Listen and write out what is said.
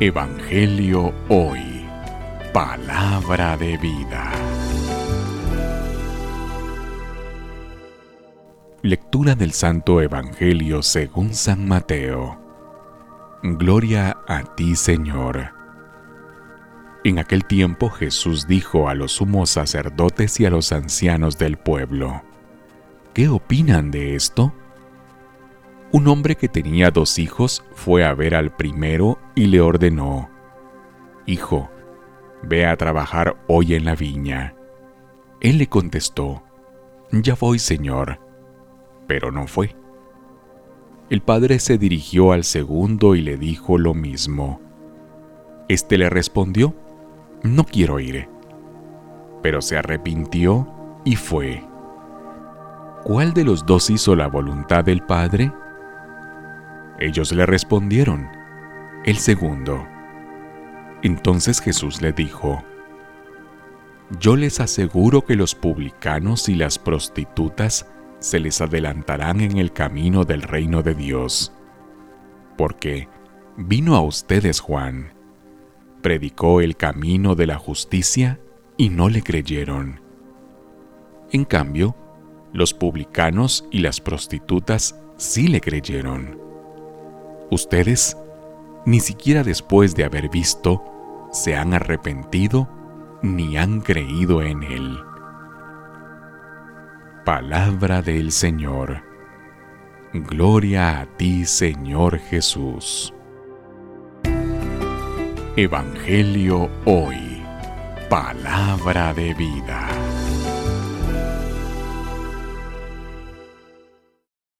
Evangelio Hoy. Palabra de vida. Lectura del Santo Evangelio según San Mateo. Gloria a ti, Señor. En aquel tiempo Jesús dijo a los sumos sacerdotes y a los ancianos del pueblo, ¿qué opinan de esto? Un hombre que tenía dos hijos fue a ver al primero y le ordenó, Hijo, ve a trabajar hoy en la viña. Él le contestó, Ya voy, Señor, pero no fue. El padre se dirigió al segundo y le dijo lo mismo. Este le respondió, No quiero ir. Pero se arrepintió y fue. ¿Cuál de los dos hizo la voluntad del padre? Ellos le respondieron, el segundo. Entonces Jesús le dijo, Yo les aseguro que los publicanos y las prostitutas se les adelantarán en el camino del reino de Dios. Porque vino a ustedes Juan, predicó el camino de la justicia y no le creyeron. En cambio, los publicanos y las prostitutas sí le creyeron. Ustedes, ni siquiera después de haber visto, se han arrepentido ni han creído en Él. Palabra del Señor. Gloria a ti, Señor Jesús. Evangelio hoy. Palabra de vida.